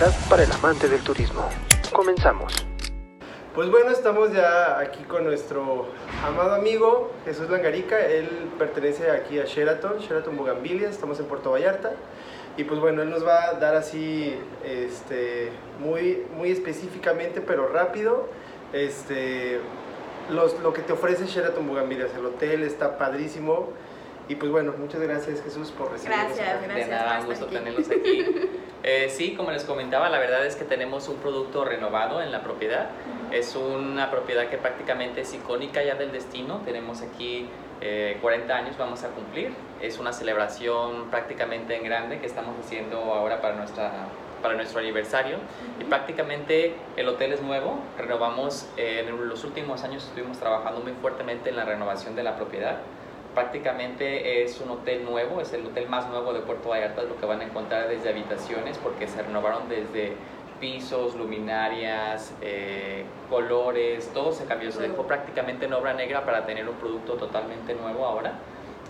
podcast para el amante del turismo. Comenzamos. Pues bueno, estamos ya aquí con nuestro amado amigo Jesús Langarica. Él pertenece aquí a Sheraton, Sheraton Bugambilia, estamos en Puerto Vallarta. Y pues bueno, él nos va a dar así, este, muy, muy específicamente, pero rápido, este, los, lo que te ofrece Sheraton Bugambilia. El hotel está padrísimo. Y pues bueno, muchas gracias Jesús por recibirnos. Gracias, gracias. De nada, un gusto aquí. tenerlos aquí. Eh, sí, como les comentaba, la verdad es que tenemos un producto renovado en la propiedad. Es una propiedad que prácticamente es icónica ya del destino. Tenemos aquí eh, 40 años, vamos a cumplir. Es una celebración prácticamente en grande que estamos haciendo ahora para, nuestra, para nuestro aniversario. Y prácticamente el hotel es nuevo. Renovamos, eh, en los últimos años estuvimos trabajando muy fuertemente en la renovación de la propiedad prácticamente es un hotel nuevo, es el hotel más nuevo de Puerto Vallarta, lo que van a encontrar desde habitaciones, porque se renovaron desde pisos, luminarias, eh, colores, todo se cambió, se dejó prácticamente en obra negra para tener un producto totalmente nuevo ahora.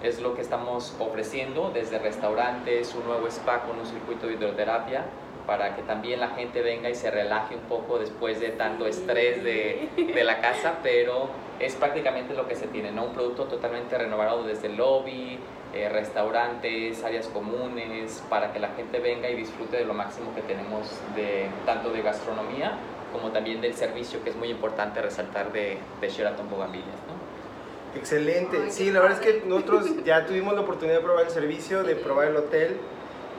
Es lo que estamos ofreciendo desde restaurantes, un nuevo spa con un circuito de hidroterapia para que también la gente venga y se relaje un poco después de tanto estrés de, de la casa, pero es prácticamente lo que se tiene, ¿no? Un producto totalmente renovado desde el lobby, eh, restaurantes, áreas comunes, para que la gente venga y disfrute de lo máximo que tenemos de tanto de gastronomía como también del servicio, que es muy importante resaltar de, de Sheraton Bougainvillea, ¿no? Excelente. Ay, sí, la verdad es que padre. nosotros ya tuvimos la oportunidad de probar el servicio, de probar el hotel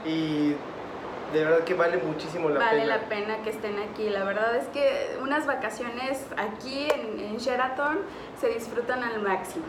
y de verdad que vale muchísimo la vale pena. la pena que estén aquí. La verdad es que unas vacaciones aquí en, en Sheraton se disfrutan al máximo.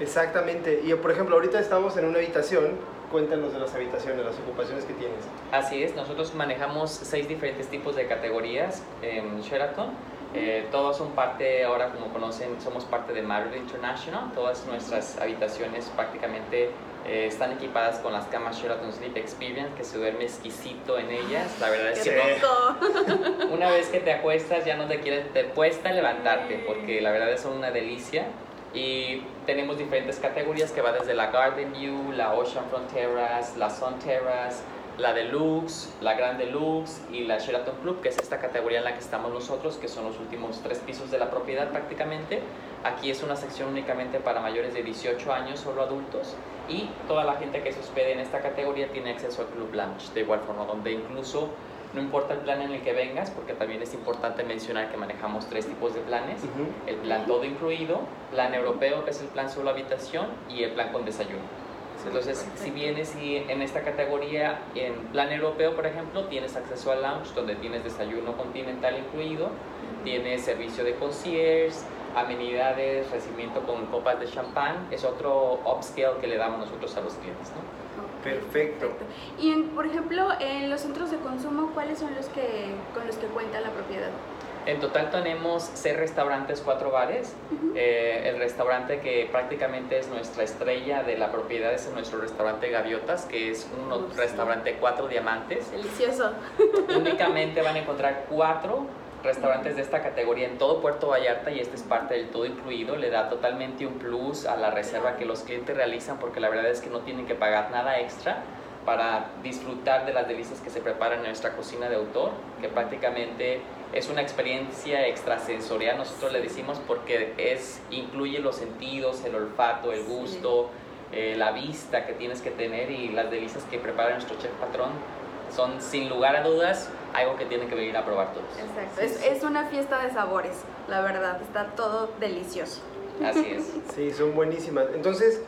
Exactamente. Y por ejemplo, ahorita estamos en una habitación. Cuéntanos de las habitaciones, las ocupaciones que tienes. Así es, nosotros manejamos seis diferentes tipos de categorías en Sheraton. Eh, todos son parte, ahora como conocen, somos parte de Marriott International. Todas nuestras habitaciones prácticamente eh, están equipadas con las camas Sheraton Sleep Experience, que se duerme exquisito en ellas. La verdad es ¡Qué que una vez que te acuestas ya no te quieres, te cuesta levantarte, porque la verdad es una delicia. Y tenemos diferentes categorías que va desde la Garden View, la Oceanfront Terrace, la Sun Terrace, la Deluxe, la Grand Deluxe y la Sheraton Club, que es esta categoría en la que estamos nosotros, que son los últimos tres pisos de la propiedad prácticamente. Aquí es una sección únicamente para mayores de 18 años, solo adultos, y toda la gente que se hospede en esta categoría tiene acceso al Club Lounge, de igual forma, donde incluso no importa el plan en el que vengas, porque también es importante mencionar que manejamos tres tipos de planes. El plan todo incluido, plan europeo, que es el plan solo habitación, y el plan con desayuno. Entonces, si vienes y en esta categoría, en plan europeo, por ejemplo, tienes acceso al lounge, donde tienes desayuno continental incluido, tienes servicio de concierge, amenidades, recibimiento con copas de champán, es otro upscale que le damos nosotros a los clientes, ¿no? Ok, Perfecto. Y en- por ejemplo, en los centros de consumo, ¿cuáles son los que con los que cuenta la propiedad? En total tenemos seis restaurantes, cuatro bares. Eh, el restaurante que prácticamente es nuestra estrella de la propiedad es nuestro restaurante Gaviotas, que es un Oh, sí. restaurante cuatro diamantes. Delicioso. Únicamente van a encontrar cuatro restaurantes de esta categoría en todo Puerto Vallarta y este es parte del todo incluido. Le da totalmente un plus a la reserva que los clientes realizan porque la verdad es que no tienen que pagar nada extra para disfrutar de las delicias que se preparan en nuestra cocina de autor, que prácticamente es una experiencia extrasensorial, nosotros le decimos, porque es, incluye los sentidos, el olfato, el Sí. gusto, eh, la vista que tienes que tener y las delicias que prepara nuestro chef patrón son sin lugar a dudas algo que tienen que venir a probar todos. Exacto. Es, es una fiesta de sabores, la verdad. Está todo delicioso. Así es. Sí, son buenísimas. Entonces,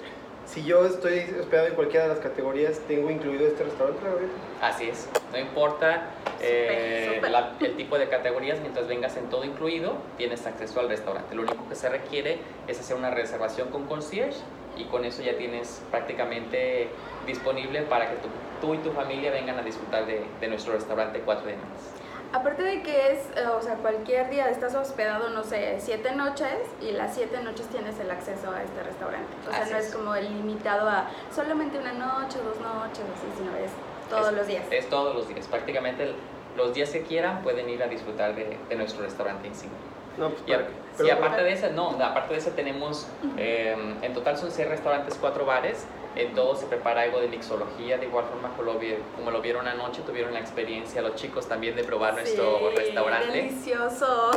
si yo estoy hospedado en cualquiera de las categorías, ¿tengo incluido este restaurante ahorita? Así es. No importa eh, la- el tipo de categorías, mientras vengas en todo incluido, tienes acceso al restaurante. Lo único que se requiere es hacer una reservación con concierge y con eso ya tienes prácticamente disponible para que tú, tú y tu familia vengan a disfrutar de, de nuestro restaurante Cuatro Diamantes. Aparte de que es, eh, o sea, cualquier día estás hospedado, no sé, siete noches y las siete noches tienes el acceso a este restaurante. O sea, Así no es. es como limitado a solamente una noche, dos noches, así, sino es todos Es- los días. Es todos los días. Prácticamente los días que quieran pueden ir a disfrutar de, de nuestro restaurante insignia. No, pues Y, para pero- aparte de eso, no, aparte de eso tenemos, eh, en total son seis restaurantes, cuatro bares. En todo se prepara algo de mixología, de igual forma como lo, vi- como lo vieron anoche, tuvieron la experiencia los chicos también de probar nuestro Sí, restaurante. Delicioso.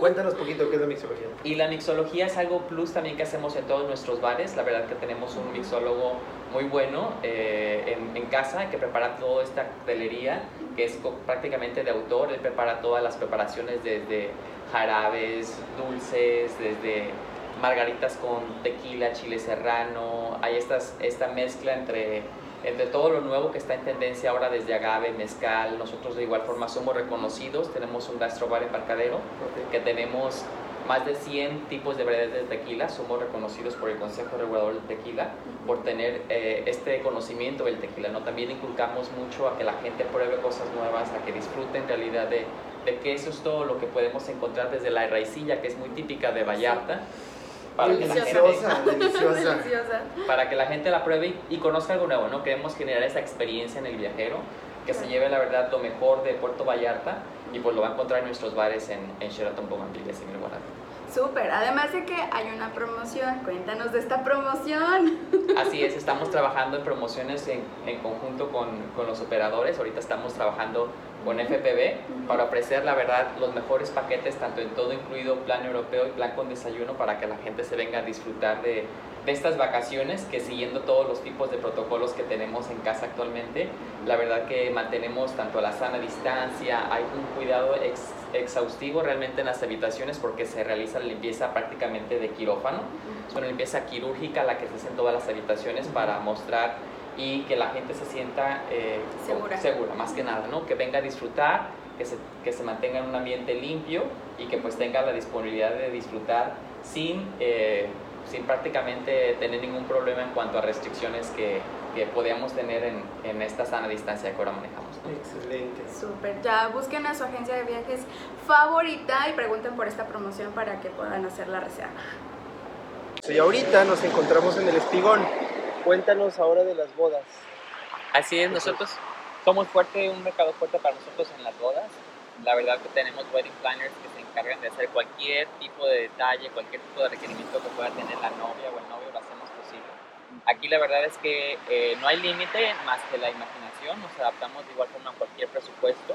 Cuéntanos poquito qué es la mixología. Y la mixología es algo plus también que hacemos en todos nuestros bares. La verdad que tenemos un mixólogo muy bueno eh, en, en casa que prepara toda esta coctelería que es co- prácticamente de autor. Él prepara todas las preparaciones desde jarabes, dulces, desde margaritas con tequila, chile serrano. Hay estas, esta mezcla entre, entre todo lo nuevo que está en tendencia ahora desde agave, mezcal. Nosotros de igual forma somos reconocidos. Tenemos un gastrobar embarcadero Ok. que tenemos más de 100 tipos de variedades de tequila. Somos reconocidos por el Consejo Regulador del Tequila por tener eh, este conocimiento del tequila. ¿no? También inculcamos mucho a que la gente pruebe cosas nuevas, a que disfrute en realidad de, de que eso es todo lo que podemos encontrar desde la raicilla, que es muy típica de Vallarta. Para que, la gente, Deliciosa, deliciosa. Deliciosa. para que la gente la pruebe y, y conozca algo nuevo, ¿no? Queremos generar esa experiencia en el viajero, que se lleve la verdad lo mejor de Puerto Vallarta y pues lo va a encontrar en nuestros bares en, en Sheraton Bougainville, en el Guanajuato. Súper. Además de que hay una promoción. Cuéntanos de esta promoción. Así es, estamos trabajando en promociones en, en conjunto con, con los operadores. Ahorita estamos trabajando con FPV para ofrecer, la verdad, los mejores paquetes, tanto en todo incluido plan europeo y plan con desayuno, para que la gente se venga a disfrutar de, de estas vacaciones, que siguiendo todos los tipos de protocolos que tenemos en casa actualmente, la verdad que mantenemos tanto la sana distancia, hay un cuidado ex- exhaustivo realmente en las habitaciones porque se realiza la limpieza prácticamente de quirófano. Es una limpieza quirúrgica la que se hace en todas las habitaciones para mostrar y que la gente se sienta eh, Segura. segura, más que nada, ¿no? Que venga a disfrutar, que se, que se mantenga en un ambiente limpio y que pues tenga la disponibilidad de disfrutar sin, eh, sin prácticamente tener ningún problema en cuanto a restricciones que, que podíamos tener en, en esta sana distancia que ahora manejamos. Excelente. Súper. Ya busquen a su agencia de viajes favorita y pregunten por esta promoción para que puedan hacer la reserva. Y ahorita nos encontramos en el Espigón. Cuéntanos ahora de las bodas. Así es, nosotros somos fuerte, un mercado fuerte para nosotros en las bodas. La verdad que tenemos wedding planners que se encargan de hacer cualquier tipo de detalle, cualquier tipo de requerimiento que pueda tener la novia o el novio. Aquí la verdad es que eh, no hay límite más que la imaginación, nos adaptamos de igual forma a cualquier presupuesto.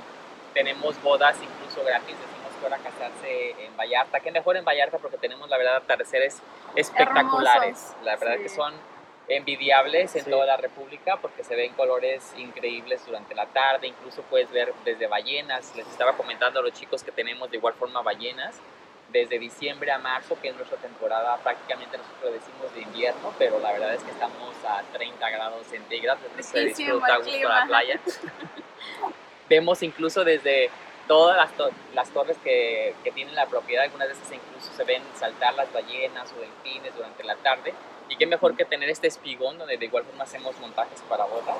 Tenemos bodas incluso gratis, decimos que ahora casarse en Vallarta, que mejor en Vallarta porque tenemos la verdad atardeceres espectaculares. Hermosos, La verdad sí. que son envidiables en Sí. toda la República porque se ven colores increíbles durante la tarde, incluso puedes ver desde ballenas, les estaba comentando a los chicos que tenemos de igual forma ballenas, desde diciembre a marzo, que es nuestra temporada, prácticamente nosotros decimos de invierno, pero la verdad es que estamos a 30 grados centígrados, entonces se disfruta a gusto la playa. Vemos incluso desde todas las, to- las torres que, que tienen la propiedad, algunas veces incluso se ven saltar las ballenas o delfines durante la tarde. Y qué mejor que tener este espigón donde de igual forma hacemos montajes para bodas.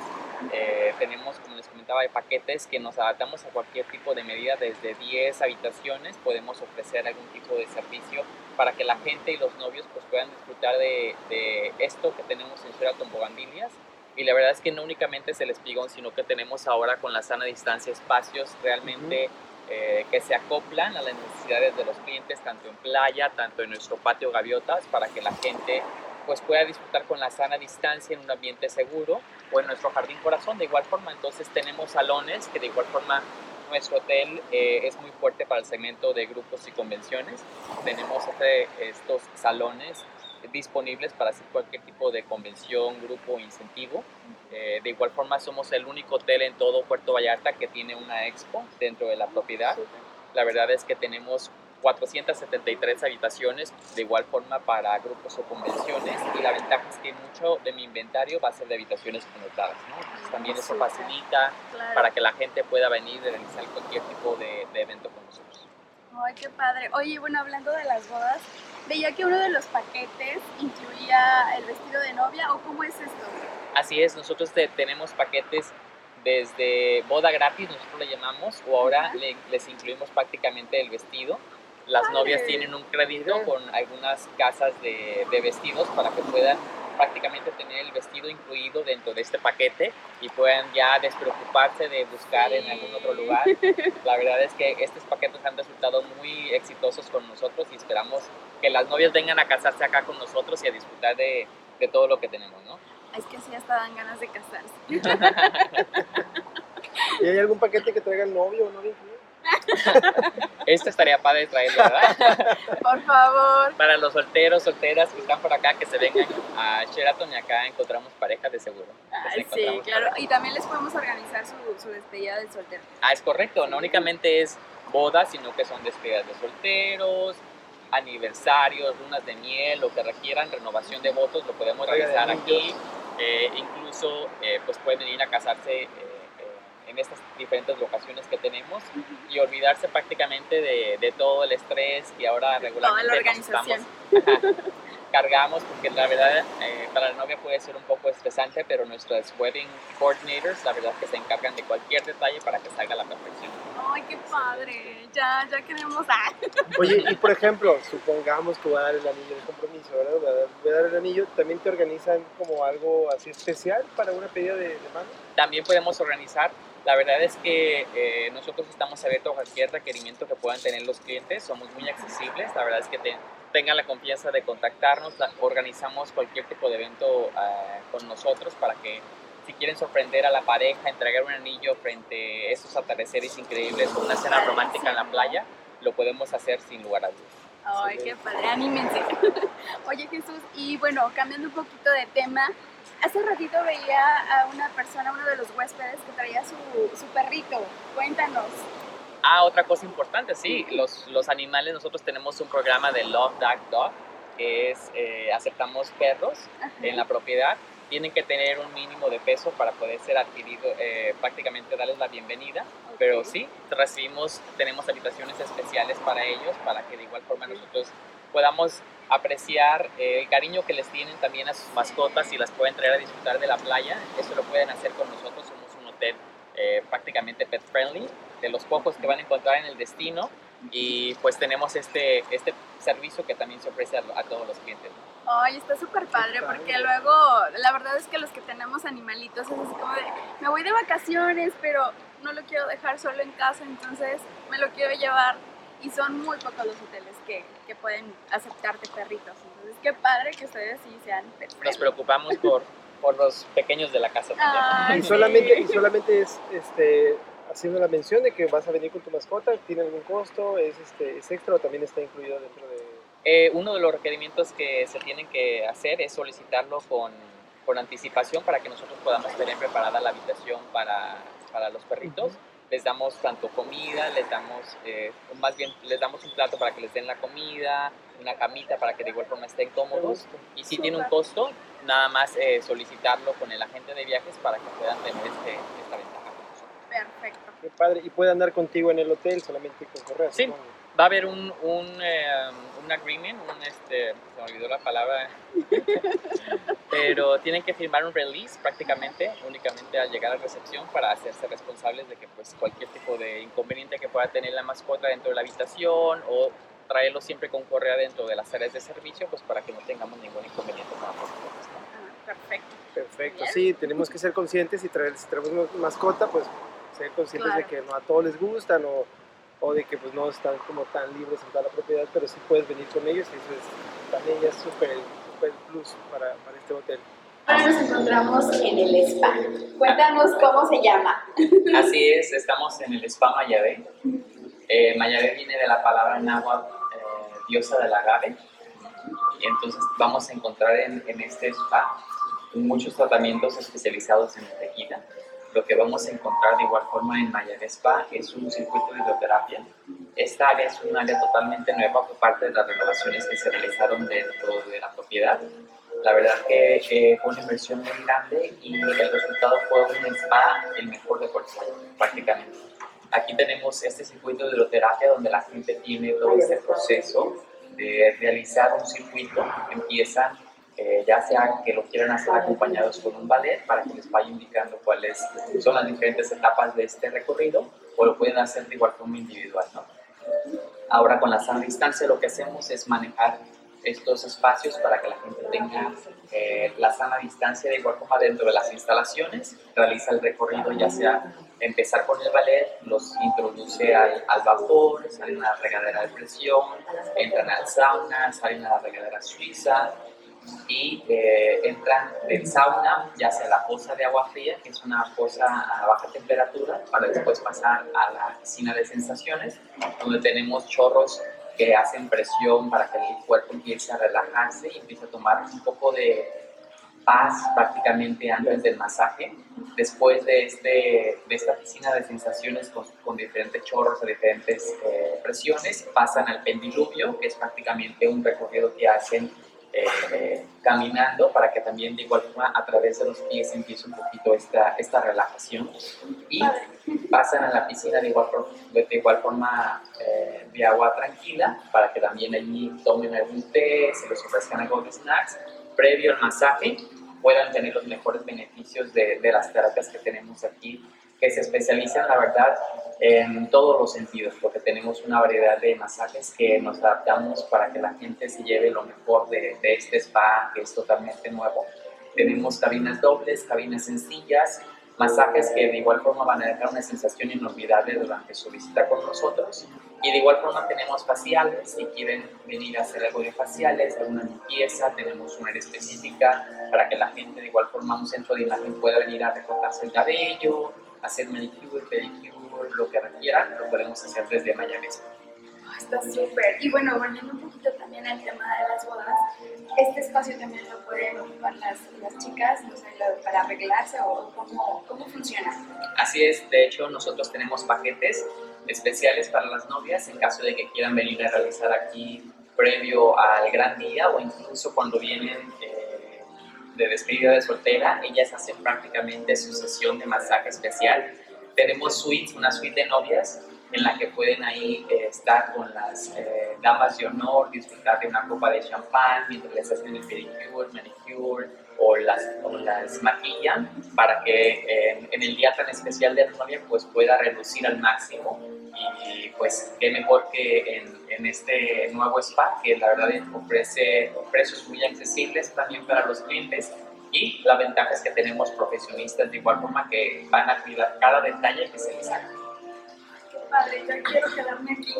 Eh, tenemos, como les comentaba, de paquetes que nos adaptamos a cualquier tipo de medida, desde 10 habitaciones podemos ofrecer algún tipo de servicio para que la gente y los novios pues, puedan disfrutar de, de esto que tenemos en Sheraton Bougainvilleas. Y la verdad es que no únicamente es el espigón, sino que tenemos ahora con la sana distancia espacios realmente eh, que se acoplan a las necesidades de los clientes, tanto en playa, tanto en nuestro patio gaviotas, para que la gente pues pueda disfrutar con la sana distancia en un ambiente seguro o en nuestro jardín corazón de igual forma. Entonces tenemos salones que de igual forma nuestro hotel eh, es muy fuerte para el segmento de grupos y convenciones. Tenemos este- estos salones disponibles para hacer cualquier tipo de convención, grupo incentivo. Eh, de igual forma somos el único hotel en todo Puerto Vallarta que tiene una expo dentro de la propiedad. La verdad es que tenemos 473 habitaciones de igual forma para grupos o convenciones y la ventaja es que mucho de mi inventario va a ser de habitaciones conectadas. ¿no? Entonces también eso facilita Claro. para que la gente pueda venir y realizar cualquier tipo de, de evento con nosotros. Ay, qué padre. Oye, bueno, hablando de las bodas, veía que uno de los paquetes incluía el vestido de novia, ¿o cómo es esto? Así es, nosotros te- tenemos paquetes desde boda gratis, nosotros le llamamos, o ahora le- les incluimos prácticamente el vestido. Las novias tienen un crédito con algunas casas de, de vestidos para que puedan prácticamente tener el vestido incluido dentro de este paquete y puedan ya despreocuparse de buscar en Sí. algún otro lugar. La verdad es que estos paquetes han resultado muy exitosos con nosotros y esperamos que las novias vengan a casarse acá con nosotros y a disfrutar de, de todo lo que tenemos, ¿no? Es que así hasta dan ganas de casarse. ¿Y hay algún paquete que traiga el novio o novia incluido? Esto estaría padre traerlo, ¿verdad? Por favor. Para los solteros, solteras que están por acá, que se vengan a Sheraton y acá encontramos parejas de seguro. Ay, Nos sí, claro. Y también les podemos organizar su, su despedida del soltero. Ah, es correcto, no únicamente es bodas, sino que son despedidas de solteros, aniversarios, lunas de miel, lo que requieran, renovación de votos, lo podemos realizar aquí. Eh, incluso, eh, pues pueden venir a casarse eh, en estas diferentes locaciones que tenemos y olvidarse prácticamente de, de todo el estrés que ahora regularmente Toda la nos estamos- organización. Cargamos, porque la verdad eh, para la novia puede ser un poco estresante, pero nuestros wedding coordinators, la verdad que se encargan de cualquier detalle para que salga a la perfección. Ay, qué padre. Ya, ya queremos. Ah. Oye, y por ejemplo, supongamos que voy a dar el anillo de compromiso, ¿verdad? Voy a dar, voy a dar el anillo, ¿también te organizan como algo así especial para una pedida de, de mano? También podemos organizar, la verdad es que eh, nosotros estamos abiertos a cualquier requerimiento que puedan tener los clientes, somos muy accesibles, la verdad es que te- tengan la confianza de contactarnos, organizamos cualquier tipo de evento eh, con nosotros para que si quieren sorprender a la pareja, entregar un anillo frente a esos atardeceres increíbles o una cena romántica en la playa, lo podemos hacer sin lugar a dudas. Ay, qué padre, anímense. Oye Jesús, y bueno, cambiando un poquito de tema, hace ratito veía a una persona, uno de los huéspedes, que traía su, su perrito. Cuéntanos. Ah, otra cosa importante, sí, los, los animales, nosotros tenemos un programa de Love Dog Dog, que es, eh, aceptamos perros Ajá. en la propiedad, tienen que tener un mínimo de peso para poder ser adquirido, eh, prácticamente darles la bienvenida, pero sí, recibimos, tenemos habitaciones especiales para ellos, para que de igual forma nosotros podamos apreciar eh, el cariño que les tienen también a sus mascotas y las pueden traer a disfrutar de la playa, eso lo pueden hacer con nosotros, somos un hotel eh, prácticamente pet friendly, de los pocos que van a encontrar en el destino y pues tenemos este, este servicio que también se ofrece a, a todos los clientes. ¿no? Ay, está súper padre porque luego, la verdad es que los que tenemos animalitos es así como de, me voy de vacaciones, pero no lo quiero dejar solo en casa, entonces me lo quiero llevar. Y son muy pocos los hoteles que, que pueden aceptarte perritos. Entonces, qué padre que ustedes sí sean pet Nos preocupamos por, por los pequeños de la casa también. Ay, Y solamente, y solamente es este, haciendo la mención de que vas a venir con tu mascota, ¿tiene algún costo? ¿Es, este, es extra o también está incluido dentro de...? Eh, uno de los requerimientos que se tienen que hacer es solicitarlo con, con anticipación para que nosotros podamos tener preparada la habitación para, para los perritos. Les damos tanto comida, les damos, eh, más bien, les damos un plato para que les den la comida, una camita para que de igual forma estén cómodos. Y si tiene un costo, nada más eh, solicitarlo con el agente de viajes para que puedan tener este, esta. Perfecto. Qué padre. ¿Y puede andar contigo en el hotel solamente con correo? Sí. supongo? Va a haber un, un, eh, un agreement, un este, se me olvidó la palabra, pero tienen que firmar un release prácticamente, únicamente al llegar a recepción para hacerse responsables de que pues cualquier tipo de inconveniente que pueda tener la mascota dentro de la habitación o traerlo siempre con correa dentro de las áreas de servicio, pues para que no tengamos ningún inconveniente con mascotas. Ah, perfecto. Perfecto. Bien. Sí, tenemos que ser conscientes y traer, si traemos mascota, pues ser conscientes Claro. de que no a todos les gustan o, o de que pues no están como tan libres en toda la propiedad, pero sí puedes venir con ellos y eso es también ya es súper súper plus para, para este hotel. Ahora nos encontramos en el spa. Cuéntanos cómo se llama. Así es, estamos en el Spa Mayabé. Eh, Mayabé viene de la palabra náhuatl, eh, diosa del agave. Y entonces vamos a encontrar en, en este spa muchos tratamientos especializados en tequila. Lo que vamos a encontrar de igual forma en Mayabé Spa es un circuito de hidroterapia. Esta área es un área totalmente nueva por parte de las renovaciones que se realizaron dentro de la propiedad. La verdad que eh, fue una inversión muy grande y el resultado fue un spa el mejor de Vallarta, prácticamente. Aquí tenemos este circuito de hidroterapia donde la gente tiene todo este proceso de realizar un circuito. Empiezan, eh, ya sea que lo quieran hacer acompañados con un ballet para que les vaya indicando cuáles son las diferentes etapas de este recorrido o lo pueden hacer de igual forma individual. ¿no? Ahora con la sana distancia lo que hacemos es manejar estos espacios para que la gente tenga eh, la sana distancia de igual forma dentro de las instalaciones, realiza el recorrido ya sea empezar con el ballet, los introduce al, al vapor, salen a la regadera de presión, entran al sauna, salen a la regadera suiza y eh, entran del sauna, ya sea la poza de agua fría, que es una poza a baja temperatura, para después pasar a la piscina de sensaciones, donde tenemos chorros que hacen presión para que el cuerpo empiece a relajarse y empiece a tomar un poco de paz prácticamente antes del masaje. Después de, este, de esta piscina de sensaciones con, con diferentes chorros a diferentes eh, presiones, pasan al pendiluvio, que es prácticamente un recorrido que hacen eh, caminando para que también de igual forma a través de los pies empiece un poquito esta, esta relajación y pasan a la piscina de igual, de igual forma eh, de agua tranquila para que también allí tomen algún té, se les ofrezcan algo de snacks previo al masaje puedan tener los mejores beneficios de, de las terapias que tenemos aquí que se especializan, la verdad, en todos los sentidos, porque tenemos una variedad de masajes que nos adaptamos para que la gente se lleve lo mejor de, de este spa, que es totalmente nuevo. Tenemos cabinas dobles, cabinas sencillas, masajes que de igual forma van a dejar una sensación inolvidable durante su visita con nosotros. Y de igual forma tenemos faciales, si quieren venir a hacer algo de faciales, alguna limpieza, tenemos una área específica para que la gente de igual forma un centro de imagen pueda venir a recortarse el cabello, hacer manicure, pedicure, lo que requieran, lo podemos hacer desde Miami. Está súper. Y bueno, volviendo un poquito también al tema de las bodas, este espacio también lo pueden ocupar las, las chicas, no sé, para arreglarse o cómo, cómo funciona. Así es, de hecho nosotros tenemos paquetes especiales para las novias en caso de que quieran venir a realizar aquí previo al gran día o incluso cuando vienen eh, de despedida de soltera, ellas hacen prácticamente su sesión de masaje especial. Tenemos suites, una suite de novias en la que pueden ahí eh, estar con las eh, damas de honor, disfrutar de una copa de champán mientras les hacen el pedicure, manicure o las, o las maquillan para que eh, en el día tan especial de la pues pueda reducir al máximo y pues qué mejor que en, en este nuevo spa que la verdad ofrece precios muy accesibles también para los clientes y la ventaja es que tenemos profesionistas de igual forma que van a cuidar cada detalle que se les haga padre, ya quiero quedarme aquí.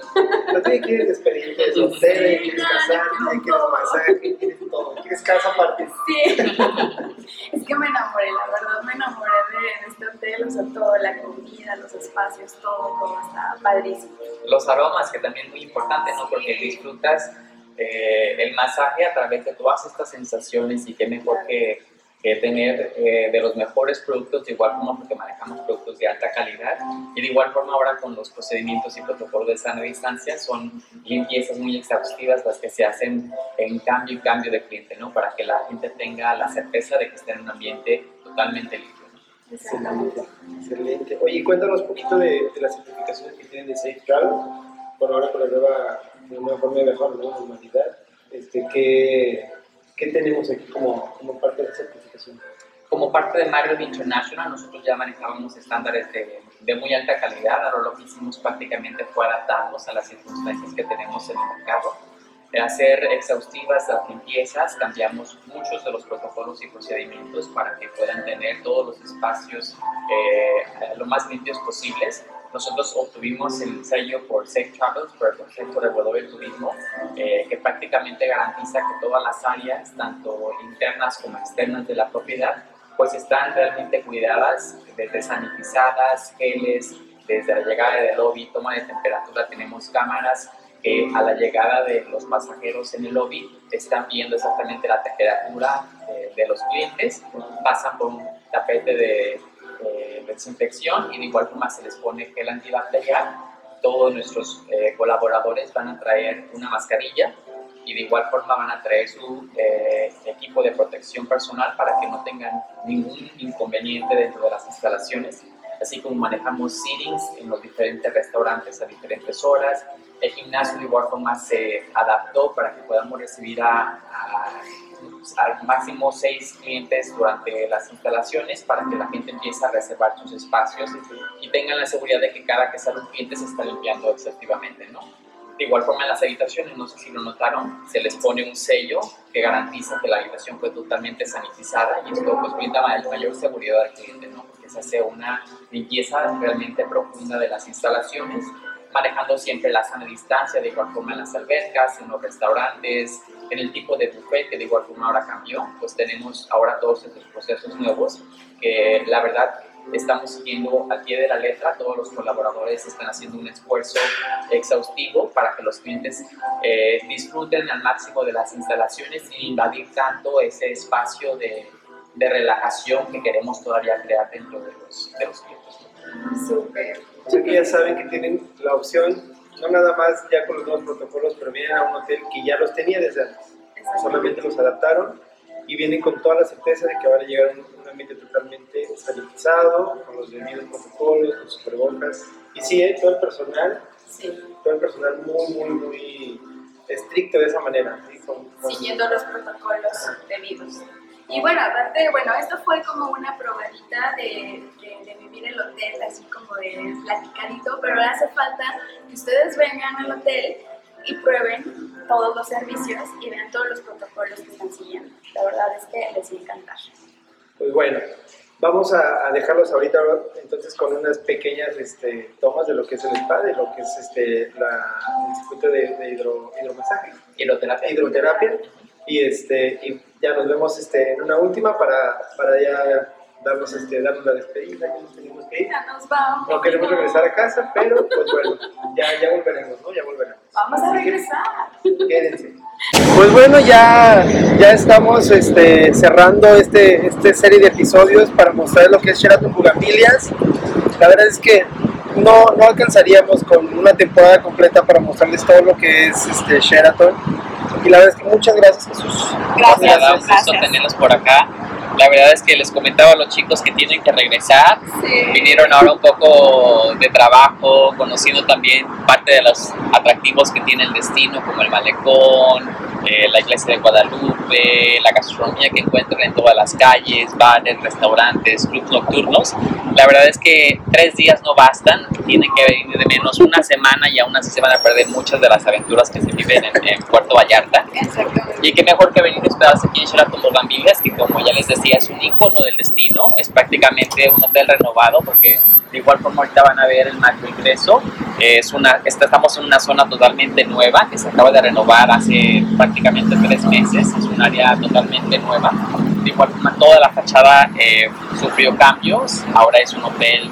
No te quieres experiencia de soltera, quieres casarte, quieres masaje, quieres todo, quieres casa aparte. Sí, es que me enamoré, la verdad me enamoré de, de este hotel, o sea, todo, la comida, los espacios, todo, todo está padrísimo. Los aromas, que también es muy importante, ¿no? Porque disfrutas eh, el masaje a través de todas estas sensaciones y qué mejor que que tener eh, de los mejores productos, de igual forma porque manejamos productos de alta calidad y de igual forma ahora con los procedimientos y protocolos de sana distancia son limpiezas muy exhaustivas las que se hacen en cambio y cambio de cliente, ¿no? Para que la gente tenga la certeza de que esté en un ambiente totalmente limpio. ¿no? Excelente, excelente. Oye, cuéntanos un poquito de, de las certificaciones que tienen de Safe Travel. Bueno, ahora con la nueva, la nueva forma de mejor, ¿no? Normalidad. Este, ¿qué, ¿Qué tenemos aquí como, como parte de la certificación? Como parte de Marriott International, nosotros ya manejábamos estándares de, de, muy alta calidad. Ahora lo que hicimos prácticamente fue adaptarnos a las circunstancias que tenemos en el mercado. De hacer exhaustivas las limpiezas, cambiamos muchos de los protocolos y procedimientos para que puedan tener todos los espacios eh, lo más limpios posibles nosotros obtuvimos el sello por Safe Travels, por el Consejo Regulador del Turismo, eh, que prácticamente garantiza que todas las áreas, tanto internas como externas de la propiedad, pues están realmente cuidadas, desde sanitizadas, geles, desde la llegada del lobby, toma de temperatura, tenemos cámaras que a la llegada de los pasajeros en el lobby están viendo exactamente la temperatura de, de los clientes, pasan por un tapete de eh, desinfección y de igual forma se les pone gel antibacterial. Todos nuestros eh, colaboradores van a traer una mascarilla y de igual forma van a traer su eh, equipo de protección personal para que no tengan ningún inconveniente dentro de las instalaciones, así como manejamos seatings en los diferentes restaurantes a diferentes horas. El gimnasio de igual forma se adaptó para que podamos recibir a, a al máximo seis clientes durante las instalaciones para que la gente empiece a reservar sus espacios y tengan la seguridad de que cada que sale un cliente se está limpiando exhaustivamente, ¿no? De igual forma en las habitaciones, no sé si lo notaron, se les pone un sello que garantiza que la habitación fue totalmente sanitizada y esto pues brinda mayor seguridad al cliente, ¿no? Porque se hace una limpieza realmente profunda de las instalaciones manejando siempre la sana distancia, de igual forma en las albercas, en los restaurantes, En el tipo de buffet, que de igual forma ahora cambió, pues tenemos ahora todos estos procesos nuevos que la verdad estamos siguiendo al pie de la letra, todos los colaboradores están haciendo un esfuerzo exhaustivo para que los clientes eh, disfruten al máximo de las instalaciones sin invadir tanto ese espacio de, de relajación que queremos todavía crear dentro de los, de los clientes. Súper. Que ya saben que tienen la opción, no nada más ya con los nuevos protocolos, pero vienen a un hotel que ya los tenía desde antes. Solamente los adaptaron y vienen con toda la certeza de que van a llegar a un, ambiente totalmente sanitizado, con los debidos protocolos, con sus cubrebocas. Y sí, ¿eh? todo el personal, Sí. todo el personal muy, muy, muy estricto de esa manera. ¿sí? Con- con- siguiendo los protocolos debidos. Y bueno, aparte, bueno, esto fue como una probadita de, de- hotel, así como de platicadito, pero ahora hace falta que ustedes vengan al hotel y prueben todos los servicios y vean todos los protocolos que están siguiendo. La verdad es que les va a encantar. Pues bueno, vamos a, a dejarlos ahorita entonces con unas pequeñas este, tomas de lo que es el spa, de lo que es este, la, el circuito de, de hidro, hidromasaje, Hidroterapia. hidroterapia. Y, este, y ya nos vemos este, en una última para, para ya darnos, este, darnos la despedida, que nos tenemos que ir. Ya nos vamos. No queremos regresar a casa, pero pues bueno, ya, ya volveremos, ¿no? Ya volveremos. Vamos a regresar. Quédense. Pues bueno, ya, ya estamos este, cerrando este, este serie de episodios para mostrar lo que es Sheraton Bugambilias. La verdad es que no, no alcanzaríamos con una temporada completa para mostrarles todo lo que es este Sheraton. Y la verdad es que muchas gracias Jesús. Gracias. Gracias. tenerlos por acá. La verdad es que les comentaba a los chicos que tienen que regresar. Sí. Vinieron ahora un poco de trabajo, conociendo también parte de los atractivos que tiene el destino, como el malecón, eh, la iglesia de Guadalupe, la gastronomía que encuentran en todas las calles, bares, restaurantes, clubs nocturnos. La verdad es que tres días no bastan, tienen que venir de menos una semana y aún así se van a perder muchas de las aventuras que se viven en, en Puerto Vallarta. Y qué mejor que venir a hospedarse aquí en Sheraton Bugambilias, que como ya les decía, es un icono del destino, es prácticamente un hotel renovado, porque de igual forma ahorita van a ver el macro ingreso. Es una, esta- estamos en una zona totalmente nueva, que se acaba de renovar hace prácticamente tres meses, es un área totalmente nueva. De igual forma, toda la fachada eh, sufrió cambios, ahora es un hotel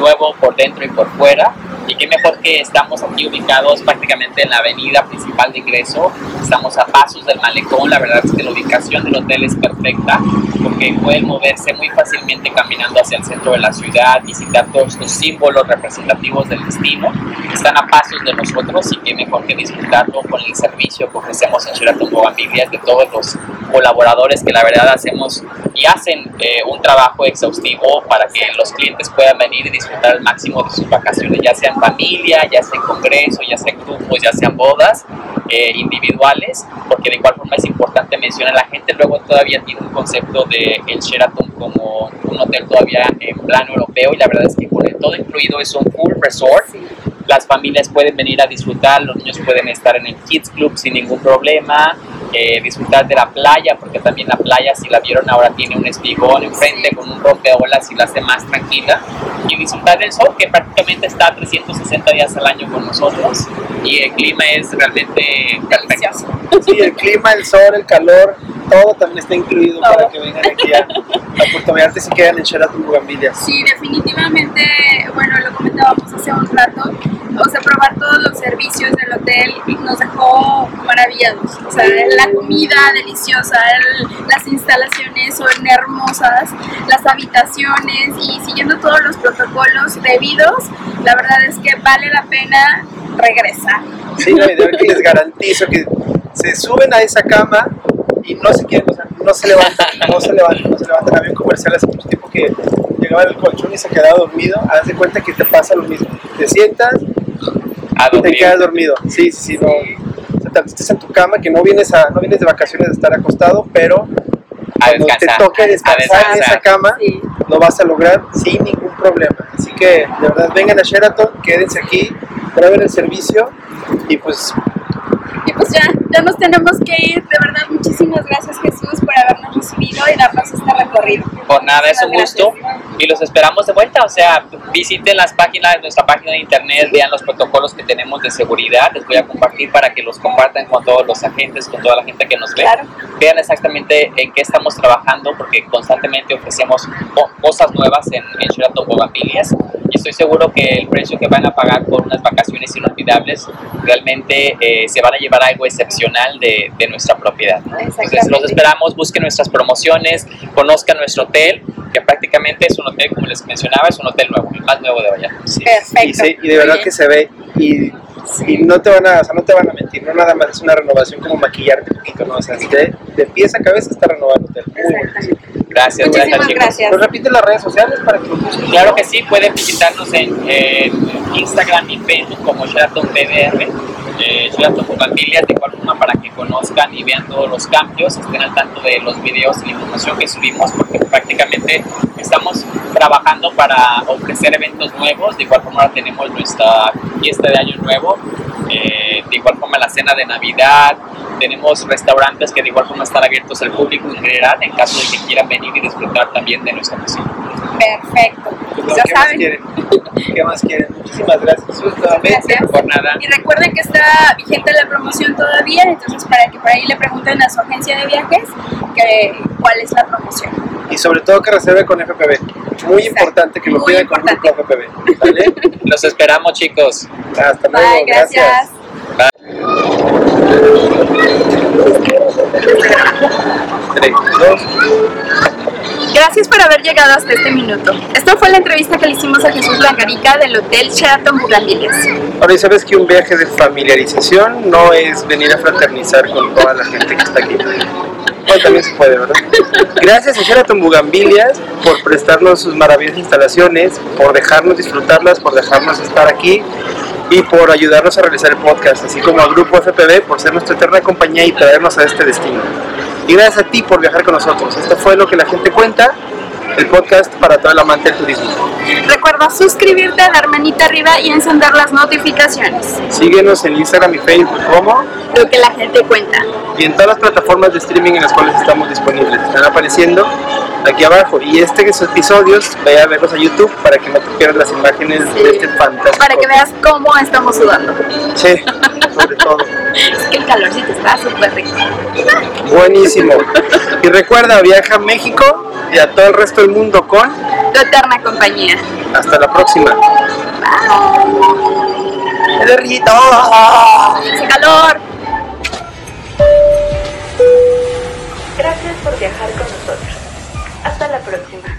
nuevo por dentro y por fuera. Y qué mejor que estamos aquí ubicados prácticamente en la avenida principal de ingreso. Estamos a pasos del malecón. La verdad es que la ubicación del hotel es perfecta porque pueden moverse muy fácilmente caminando hacia el centro de la ciudad, visitar todos los símbolos representativos del destino. Están a pasos de nosotros y qué mejor que disfrutarlo con el servicio que ofrecemos en Sheraton Bogambilias de todos los colaboradores que la verdad hacemos y hacen eh, un trabajo exhaustivo para que los clientes puedan venir y disfrutar al máximo de sus vacaciones, ya sea en familia, ya sea en congreso, ya sea en grupos, ya sean bodas eh, individuales, porque de igual forma es importante mencionar, la gente luego todavía tiene un concepto de el Sheraton como un hotel todavía en plano europeo y la verdad es que con el todo incluido es un full resort. Las familias pueden venir a disfrutar, los niños pueden estar en el Kids Club sin ningún problema, eh, disfrutar de la playa, porque también la playa, si la vieron ahora, tiene un espigón enfrente con un rompeolas y la hace más tranquila, y disfrutar del sol, que prácticamente está 360 días al año con nosotros, y el clima es realmente perfecto. Sí, el clima, el sol, el calor, todo también está incluido para que vengan aquí a, a Puerto Vallarta y se quedan en Sheraton Bugambilias. Sí, definitivamente, bueno, lo comentábamos hace un rato, o sea, probar todos los servicios del hotel nos dejó maravillados. O sea, la comida deliciosa, el- las instalaciones son hermosas, las habitaciones y siguiendo todos los protocolos debidos, la verdad es que vale la pena regresar. Sí, que les garantizo que se suben a esa cama y no se quieren, o sea, no se levantan, no se levantan, no se levantan. Había un comercial hace mucho tiempo que llegaba el colchón y se quedaba dormido. Haz de cuenta que te pasa lo mismo. Te sientas A y te quedas dormido. Sí, sí, sí, no. O sea, tanto estés en tu cama que no vienes, a, no vienes de vacaciones de estar acostado, pero a cuando te toque descansar, a en esa cama, Sí. lo vas a lograr sin ningún problema. Así que, de verdad, vengan a Sheraton, quédense aquí, prueben el servicio y pues pues ya, ya nos tenemos que ir. De verdad, muchísimas gracias Jesús por habernos recibido y darnos este recorrido. Por nada, es un gusto y los esperamos de vuelta. O sea, visiten las páginas, nuestra página de internet, vean los protocolos que tenemos de seguridad. Les voy a compartir para que los compartan con todos los agentes, con toda la gente que nos ve. Claro. Vean exactamente en qué estamos trabajando porque constantemente ofrecemos co- cosas nuevas en, en Sheraton y estoy seguro que el precio que van a pagar por unas vacaciones inolvidables realmente eh, se van a llevar algo excepcional de, de nuestra propiedad. Entonces los esperamos, busquen nuestras promociones, conozcan nuestro hotel, que prácticamente es un hotel, como les mencionaba, es un hotel nuevo, el más nuevo de Vallarta. Sí. Perfecto. Y, de verdad que se ve y, y no te van a, o sea, no te van a mentir, no nada más es una renovación como maquillarte un poquito, no, o sea, de, de pies a cabeza está renovado el hotel. Muy bonito. Exactamente. Gracias, Muchísimas gracias chicos. gracias. Pues repite las redes sociales para que busquen. Claro que sí, pueden visitarnos en, en Instagram y Facebook como Sheraton PDR, eh, Sheraton Bougainvilleas, de igual forma para que conozcan y vean todos los cambios, estén al tanto de los videos y la información que subimos, porque prácticamente estamos trabajando para ofrecer eventos nuevos, de igual forma ahora tenemos nuestra fiesta de Año Nuevo, eh, de igual forma la cena de Navidad, tenemos restaurantes que de igual forma están abiertos al público en general en caso de que quieran venir y disfrutar también de nuestra cocina. Perfecto. Pues, Ya ¿Qué más saben. quieren? ¿Qué más quieren? Muchísimas gracias. Gracias. Por nada. Y recuerden que está vigente la promoción todavía, entonces para que por ahí le pregunten a su agencia de viajes que, cuál es la promoción. Y sobre todo que reserve con FPV. Muy Exacto. importante que lo pidan con. Grupo FPV. ¿Vale? Los esperamos, chicos. Hasta luego. Bye, gracias. Tres, dos. Gracias por haber llegado hasta este minuto. Esta fue la entrevista que le hicimos a Jesús Langarica del Hotel Sheraton Bugambilias. Ahora, y sabes que un viaje de familiarización no es venir a fraternizar con toda la gente que está aquí. Bueno, también se puede, ¿verdad? Gracias a Sheraton Bugambilias por prestarnos sus maravillosas instalaciones, por dejarnos disfrutarlas, por dejarnos estar aquí y por ayudarnos a realizar el podcast, así como al Grupo FPV por ser nuestra eterna compañía y traernos a este destino. Y gracias a ti por viajar con nosotros. Esto fue lo que la gente cuenta, el podcast para todo el amante del turismo. Recuerda suscribirte, dar manita arriba y encender las notificaciones. Síguenos en Instagram y Facebook como Lo que la gente cuenta. y en todas las plataformas de streaming en las cuales estamos disponibles. Están apareciendo aquí abajo. Y este episodios, ve a verlos a YouTube para que no te pierdas las imágenes de este fantástico. Para que veas cómo estamos sudando. Sí, sobre todo. Es que el calorcito está súper rico. Buenísimo. Y recuerda, viaja a México y a todo el resto del mundo con. Tu eterna compañía. Hasta la próxima. ¡Hace calor! Gracias por viajar con nosotros. Hasta la próxima.